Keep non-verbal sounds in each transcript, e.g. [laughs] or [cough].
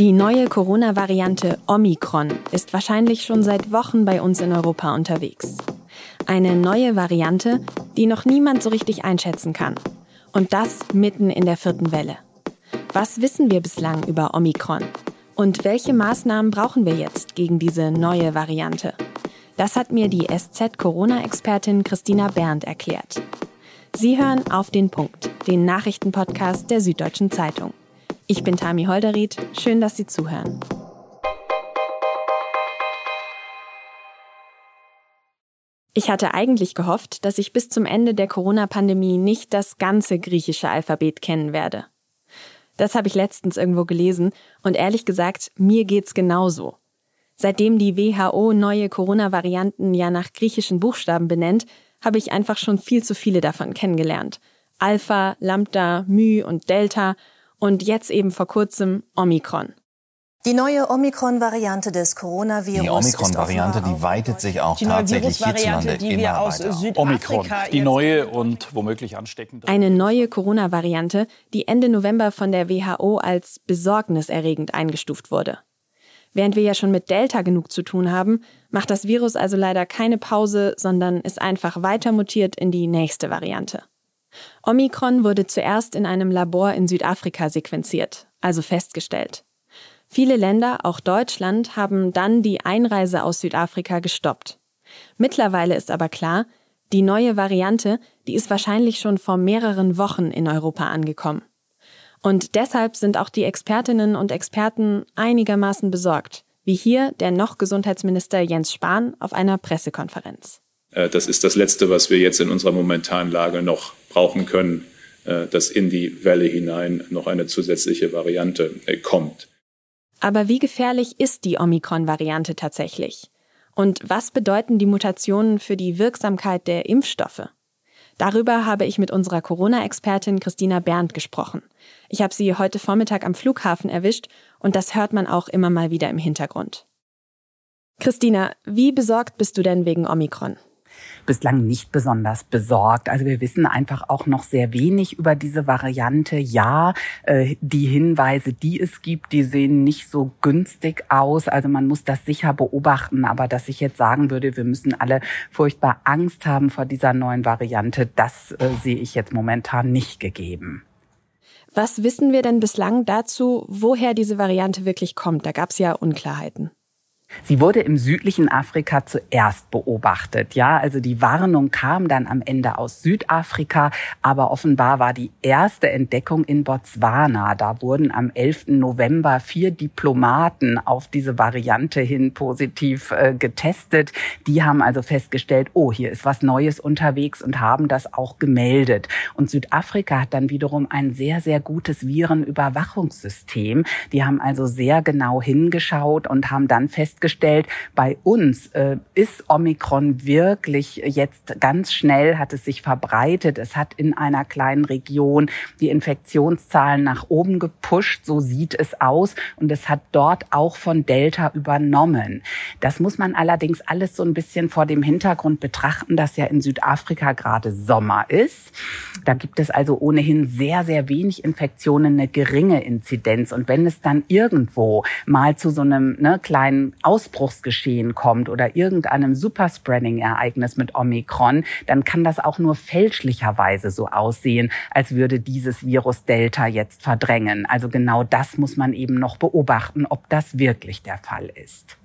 Die neue Corona-Variante Omikron ist wahrscheinlich schon seit Wochen bei uns in Europa unterwegs. Eine neue Variante, die noch niemand so richtig einschätzen kann. Und das mitten in der vierten Welle. Was wissen wir bislang über Omikron? Und welche Maßnahmen brauchen wir jetzt gegen diese neue Variante? Das hat mir die SZ-Corona-Expertin Christina Berndt erklärt. Sie hören auf den Punkt, den Nachrichtenpodcast der Süddeutschen Zeitung. Ich bin Tami Holderried. Schön, dass Sie zuhören. Ich hatte eigentlich gehofft, dass ich bis zum Ende der Corona-Pandemie nicht das ganze griechische Alphabet kennen werde. Das habe ich letztens irgendwo gelesen und ehrlich gesagt, mir geht's genauso. Seitdem die WHO neue Corona-Varianten ja nach griechischen Buchstaben benennt, habe ich einfach schon viel zu viele davon kennengelernt. Alpha, Lambda, My und Delta und jetzt eben vor kurzem Omikron. Die neue Omikron-Variante des Coronavirus. Die Omikron-Variante, die weitet sich auch die tatsächlich hierzulande die wir aus Südafrika Omikron, die neue und womöglich ansteckende. Eine neue Corona-Variante, die Ende November von der WHO als besorgniserregend eingestuft wurde. Während wir ja schon mit Delta genug zu tun haben, macht das Virus also leider keine Pause, sondern ist einfach weiter mutiert in die nächste Variante. Omikron wurde zuerst in einem Labor in Südafrika sequenziert, also festgestellt. Viele Länder, auch Deutschland, haben dann die Einreise aus Südafrika gestoppt. Mittlerweile ist aber klar, die neue Variante, die ist wahrscheinlich schon vor mehreren Wochen in Europa angekommen. Und deshalb sind auch die Expertinnen und Experten einigermaßen besorgt, wie hier der noch Gesundheitsminister Jens Spahn auf einer Pressekonferenz. Äh, das ist das Letzte, was wir jetzt in unserer momentanen Lage noch brauchen können, äh, dass in die Welle hinein noch eine zusätzliche Variante äh, kommt. Aber wie gefährlich ist die Omikron-Variante tatsächlich? Und was bedeuten die Mutationen für die Wirksamkeit der Impfstoffe? Darüber habe ich mit unserer Corona-Expertin Christina Berndt gesprochen. Ich habe sie heute Vormittag am Flughafen erwischt und das hört man auch immer mal wieder im Hintergrund. Christina, wie besorgt bist du denn wegen Omikron? Bislang nicht besonders besorgt. Also wir wissen einfach auch noch sehr wenig über diese Variante. Ja, äh, die Hinweise, die es gibt, die sehen nicht so günstig aus. Also man muss das sicher beobachten. Aber dass ich jetzt sagen würde, wir müssen alle furchtbar Angst haben vor dieser neuen Variante, das äh, sehe ich jetzt momentan nicht gegeben. Was wissen wir denn bislang dazu, woher diese Variante wirklich kommt? Da gab es ja Unklarheiten. Sie wurde im südlichen Afrika zuerst beobachtet. Ja, also die Warnung kam dann am Ende aus Südafrika, aber offenbar war die erste Entdeckung in Botswana. Da wurden am 11. November vier Diplomaten auf diese Variante hin positiv äh, getestet. Die haben also festgestellt, oh, hier ist was Neues unterwegs und haben das auch gemeldet. Und Südafrika hat dann wiederum ein sehr, sehr gutes Virenüberwachungssystem. Die haben also sehr genau hingeschaut und haben dann festgestellt, festgestellt, bei uns äh, ist Omikron wirklich jetzt ganz schnell, hat es sich verbreitet. Es hat in einer kleinen Region die Infektionszahlen nach oben gepusht, so sieht es aus. Und es hat dort auch von Delta übernommen. Das muss man allerdings alles so ein bisschen vor dem Hintergrund betrachten, dass ja in Südafrika gerade Sommer ist. Da gibt es also ohnehin sehr, sehr wenig Infektionen, eine geringe Inzidenz. Und wenn es dann irgendwo mal zu so einem ne, kleinen Ausbruchsgeschehen kommt oder irgendeinem Superspreading-Ereignis mit Omikron, dann kann das auch nur fälschlicherweise so aussehen, als würde dieses Virus Delta jetzt verdrängen. Also genau das muss man eben noch beobachten, ob das wirklich der Fall ist.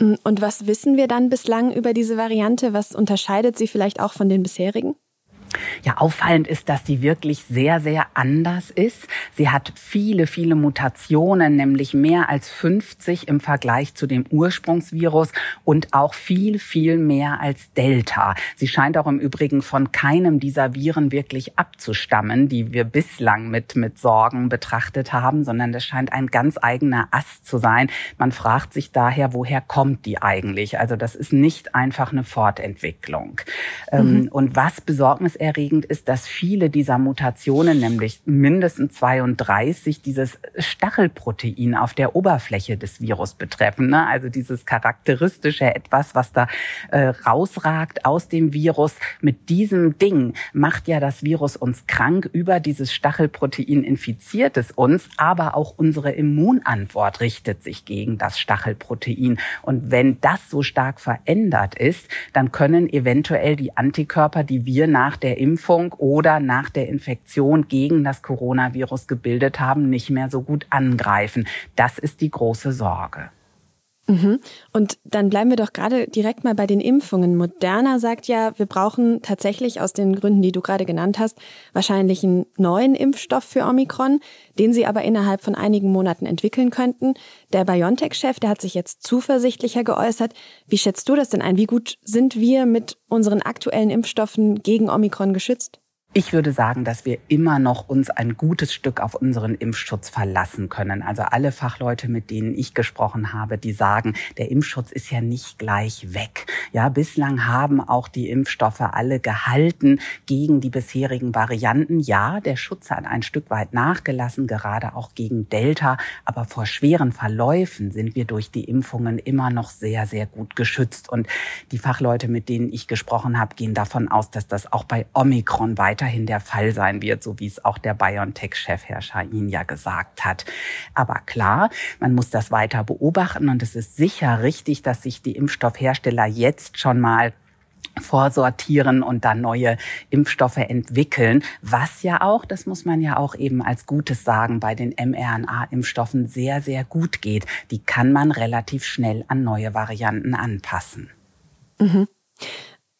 Und was wissen wir dann bislang über diese Variante? Was unterscheidet sie vielleicht auch von den bisherigen? Ja, auffallend ist, dass die wirklich sehr, sehr anders ist. Sie hat viele, viele Mutationen, nämlich mehr als 50 im Vergleich zu dem Ursprungsvirus und auch viel, viel mehr als Delta. Sie scheint auch im Übrigen von keinem dieser Viren wirklich abzustammen, die wir bislang mit, mit Sorgen betrachtet haben, sondern das scheint ein ganz eigener Ast zu sein. Man fragt sich daher, woher kommt die eigentlich? Also das ist nicht einfach eine Fortentwicklung. Ähm, mhm. Und was Besorgnis besorgniserregend ist, dass viele dieser Mutationen, nämlich mindestens 32, dieses Stachelprotein auf der Oberfläche des Virus betreffen. Ne? Also dieses charakteristische etwas, was da äh, rausragt aus dem Virus. Mit diesem Ding macht ja das Virus uns krank. Über dieses Stachelprotein infiziert es uns, aber auch unsere Immunantwort richtet sich gegen das Stachelprotein. Und wenn das so stark verändert ist, dann können eventuell die Antikörper, die wir nach der Impfung oder nach der Infektion gegen das Coronavirus gebildet haben, nicht mehr so gut angreifen. Das ist die große Sorge. Mhm. Und dann bleiben wir doch gerade direkt mal bei den Impfungen. Moderna sagt ja, wir brauchen tatsächlich aus den Gründen, die du gerade genannt hast, wahrscheinlich einen neuen Impfstoff für Omikron, den sie aber innerhalb von einigen Monaten entwickeln könnten. Der BioNTech-Chef, der hat sich jetzt zuversichtlicher geäußert. Wie schätzt du das denn ein? Wie gut sind wir mit unseren aktuellen Impfstoffen gegen Omikron geschützt? Ich würde sagen, dass wir immer noch uns ein gutes Stück auf unseren Impfschutz verlassen können. Also alle Fachleute, mit denen ich gesprochen habe, die sagen, der Impfschutz ist ja nicht gleich weg. Ja, bislang haben auch die Impfstoffe alle gehalten gegen die bisherigen Varianten. Ja, der Schutz hat ein Stück weit nachgelassen, gerade auch gegen Delta. Aber vor schweren Verläufen sind wir durch die Impfungen immer noch sehr, sehr gut geschützt. Und die Fachleute, mit denen ich gesprochen habe, gehen davon aus, dass das auch bei Omikron weiter weiterhin der Fall sein wird, so wie es auch der BioNTech-Chef Herr Shahin ja gesagt hat. Aber klar, man muss das weiter beobachten und es ist sicher richtig, dass sich die Impfstoffhersteller jetzt schon mal vorsortieren und dann neue Impfstoffe entwickeln, was ja auch, das muss man ja auch eben als Gutes sagen, bei den mRNA-Impfstoffen sehr, sehr gut geht. Die kann man relativ schnell an neue Varianten anpassen. Mhm.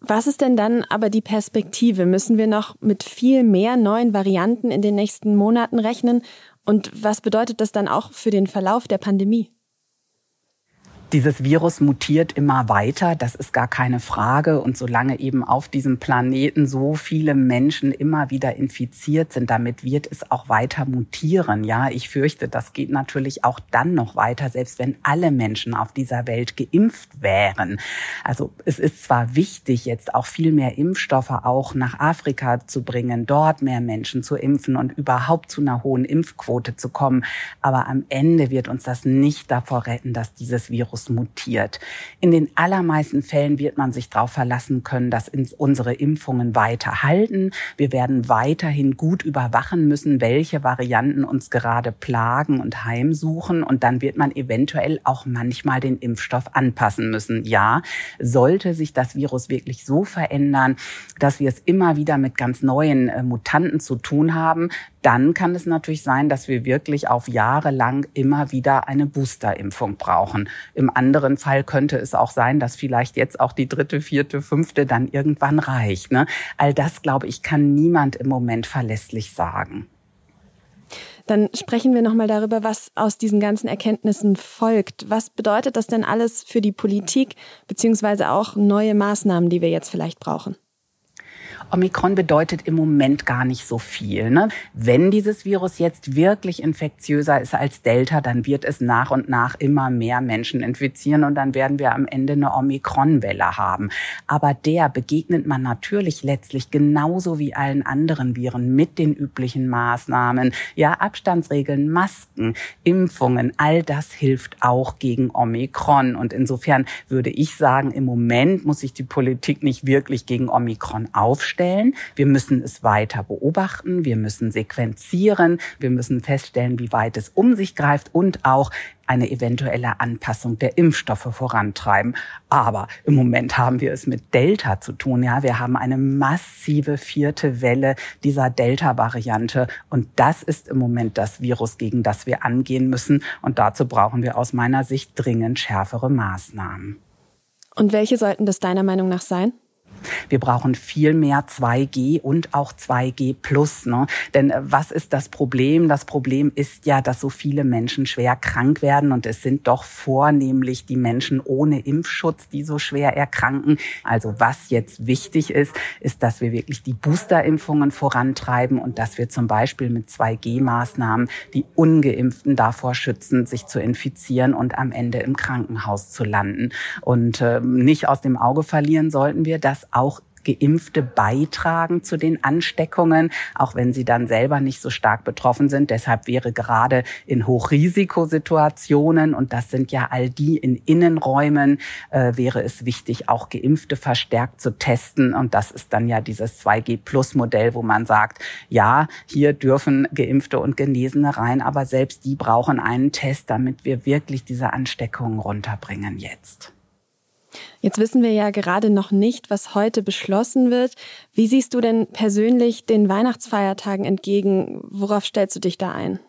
Was ist denn dann aber die Perspektive? Müssen wir noch mit viel mehr neuen Varianten in den nächsten Monaten rechnen? Und was bedeutet das dann auch für den Verlauf der Pandemie? Dieses Virus mutiert immer weiter, das ist gar keine Frage. Und solange eben auf diesem Planeten so viele Menschen immer wieder infiziert sind, damit wird es auch weiter mutieren. Ja, ich fürchte, das geht natürlich auch dann noch weiter, selbst wenn alle Menschen auf dieser Welt geimpft wären. Also es ist zwar wichtig, jetzt auch viel mehr Impfstoffe auch nach Afrika zu bringen, dort mehr Menschen zu impfen und überhaupt zu einer hohen Impfquote zu kommen. Aber am Ende wird uns das nicht davor retten, dass dieses Virus Virus mutiert. In den allermeisten Fällen wird man sich darauf verlassen können, dass unsere Impfungen weiter halten. Wir werden weiterhin gut überwachen müssen, welche Varianten uns gerade plagen und heimsuchen. Und dann wird man eventuell auch manchmal den Impfstoff anpassen müssen. Ja, sollte sich das Virus wirklich so verändern, dass wir es immer wieder mit ganz neuen äh, Mutanten zu tun haben, dann kann es natürlich sein, dass wir wirklich auf Jahre lang immer wieder eine Boosterimpfung brauchen. Im anderen Fall könnte es auch sein, dass vielleicht jetzt auch die dritte, vierte, fünfte dann irgendwann reicht. Ne? All das, glaube ich, kann niemand im Moment verlässlich sagen. Dann sprechen wir nochmal darüber, was aus diesen ganzen Erkenntnissen folgt. Was bedeutet das denn alles für die Politik, beziehungsweise auch neue Maßnahmen, die wir jetzt vielleicht brauchen? Omikron bedeutet im Moment gar nicht so viel. Ne? Wenn dieses Virus jetzt wirklich infektiöser ist als Delta, dann wird es nach und nach immer mehr Menschen infizieren und dann werden wir am Ende eine Omikron-Welle haben. Aber der begegnet man natürlich letztlich genauso wie allen anderen Viren mit den üblichen Maßnahmen. Ja, Abstandsregeln, Masken, Impfungen, all das hilft auch gegen Omikron. Und insofern würde ich sagen, im Moment muss sich die Politik nicht wirklich gegen Omikron aufstellen feststellen. Wir müssen es weiter beobachten. Wir müssen sequenzieren. Wir müssen feststellen, wie weit es um sich greift und auch eine eventuelle Anpassung der Impfstoffe vorantreiben. Aber im Moment haben wir es mit Delta zu tun. Ja, wir haben eine massive vierte Welle dieser Delta-Variante. Und das ist im Moment das Virus, gegen das wir angehen müssen. Und dazu brauchen wir aus meiner Sicht dringend schärfere Maßnahmen. Und welche sollten das deiner Meinung nach sein? Wir brauchen viel mehr 2G und auch 2G plus. Ne? Denn äh, was ist das Problem? Das Problem ist ja, dass so viele Menschen schwer krank werden und es sind doch vornehmlich die Menschen ohne Impfschutz, die so schwer erkranken. Also was jetzt wichtig ist, ist, dass wir wirklich die Boosterimpfungen vorantreiben und dass wir zum Beispiel mit 2G-Maßnahmen die Ungeimpften davor schützen, sich zu infizieren und am Ende im Krankenhaus zu landen. Und äh, nicht aus dem Auge verlieren sollten wir, auch Geimpfte beitragen zu den Ansteckungen, auch wenn sie dann selber nicht so stark betroffen sind. Deshalb wäre gerade in Hochrisikosituationen, und das sind ja all die in Innenräumen, äh, wäre es wichtig, auch Geimpfte verstärkt zu testen. Und das ist dann ja dieses 2G-Plus-Modell, wo man sagt, ja, hier dürfen Geimpfte und Genesene rein, aber selbst die brauchen einen Test, damit wir wirklich diese Ansteckungen runterbringen jetzt. Jetzt wissen wir ja gerade noch nicht, was heute beschlossen wird. Wie siehst du denn persönlich den Weihnachtsfeiertagen entgegen? Worauf stellst du dich da ein?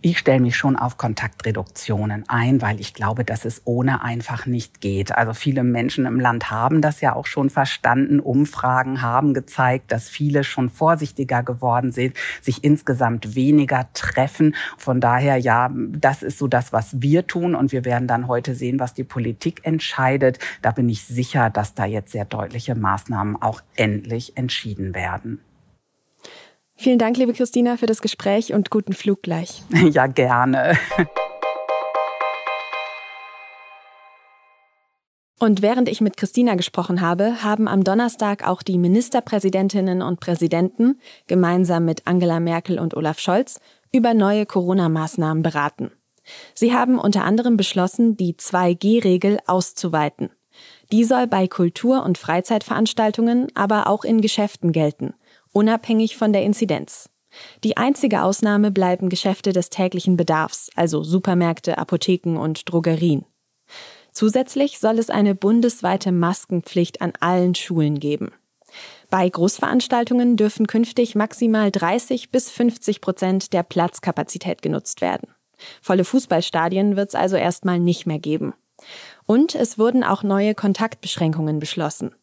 Ich stelle mich schon auf Kontaktreduktionen ein, weil ich glaube, dass es ohne einfach nicht geht. Also viele Menschen im Land haben das ja auch schon verstanden. Umfragen haben gezeigt, dass viele schon vorsichtiger geworden sind, sich insgesamt weniger treffen. Von daher, ja, das ist so das, was wir tun. Und wir werden dann heute sehen, was die Politik entscheidet. Da bin ich sicher, dass da jetzt sehr deutliche Maßnahmen auch endlich entschieden werden. Vielen Dank, liebe Christina, für das Gespräch und guten Flug gleich. [laughs] Ja, gerne. Und während ich mit Christina gesprochen habe, haben am Donnerstag auch die Ministerpräsidentinnen und Präsidenten gemeinsam mit Angela Merkel und Olaf Scholz über neue Corona-Maßnahmen beraten. Sie haben unter anderem beschlossen, die 2G-Regel auszuweiten. Die soll bei Kultur- und Freizeitveranstaltungen, aber auch in Geschäften gelten – unabhängig von der Inzidenz. Die einzige Ausnahme bleiben Geschäfte des täglichen Bedarfs, also Supermärkte, Apotheken und Drogerien. Zusätzlich soll es eine bundesweite Maskenpflicht an allen Schulen geben. Bei Großveranstaltungen dürfen künftig maximal 30 bis 50 Prozent der Platzkapazität genutzt werden. Volle Fußballstadien wird es also erstmal nicht mehr geben. Und es wurden auch neue Kontaktbeschränkungen beschlossen.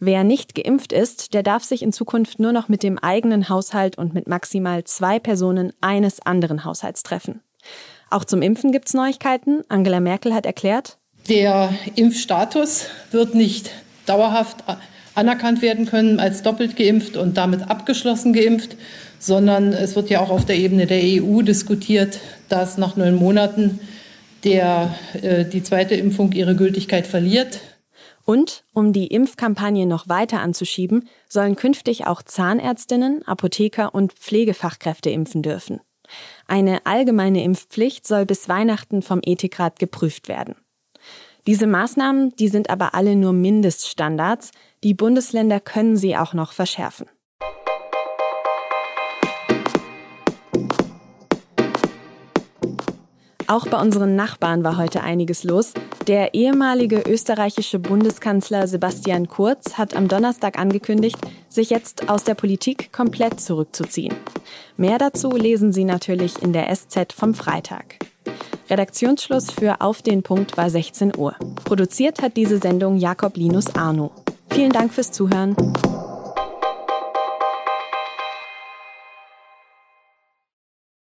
Wer nicht geimpft ist, der darf sich in Zukunft nur noch mit dem eigenen Haushalt und mit maximal zwei Personen eines anderen Haushalts treffen. Auch zum Impfen gibt es Neuigkeiten. Angela Merkel hat erklärt, der Impfstatus wird nicht dauerhaft anerkannt werden können als doppelt geimpft und damit abgeschlossen geimpft, sondern es wird ja auch auf der Ebene der EU diskutiert, dass nach neun Monaten der, äh, die zweite Impfung ihre Gültigkeit verliert. Und um die Impfkampagne noch weiter anzuschieben, sollen künftig auch Zahnärztinnen, Apotheker und Pflegefachkräfte impfen dürfen. Eine allgemeine Impfpflicht soll bis Weihnachten vom Ethikrat geprüft werden. Diese Maßnahmen, die sind aber alle nur Mindeststandards. Die Bundesländer können sie auch noch verschärfen. Auch bei unseren Nachbarn war heute einiges los. Der ehemalige österreichische Bundeskanzler Sebastian Kurz hat am Donnerstag angekündigt, sich jetzt aus der Politik komplett zurückzuziehen. Mehr dazu lesen Sie natürlich in der SZ vom Freitag. Redaktionsschluss für Auf den Punkt war 16 Uhr. Produziert hat diese Sendung Jakob Linus Arno. Vielen Dank fürs Zuhören.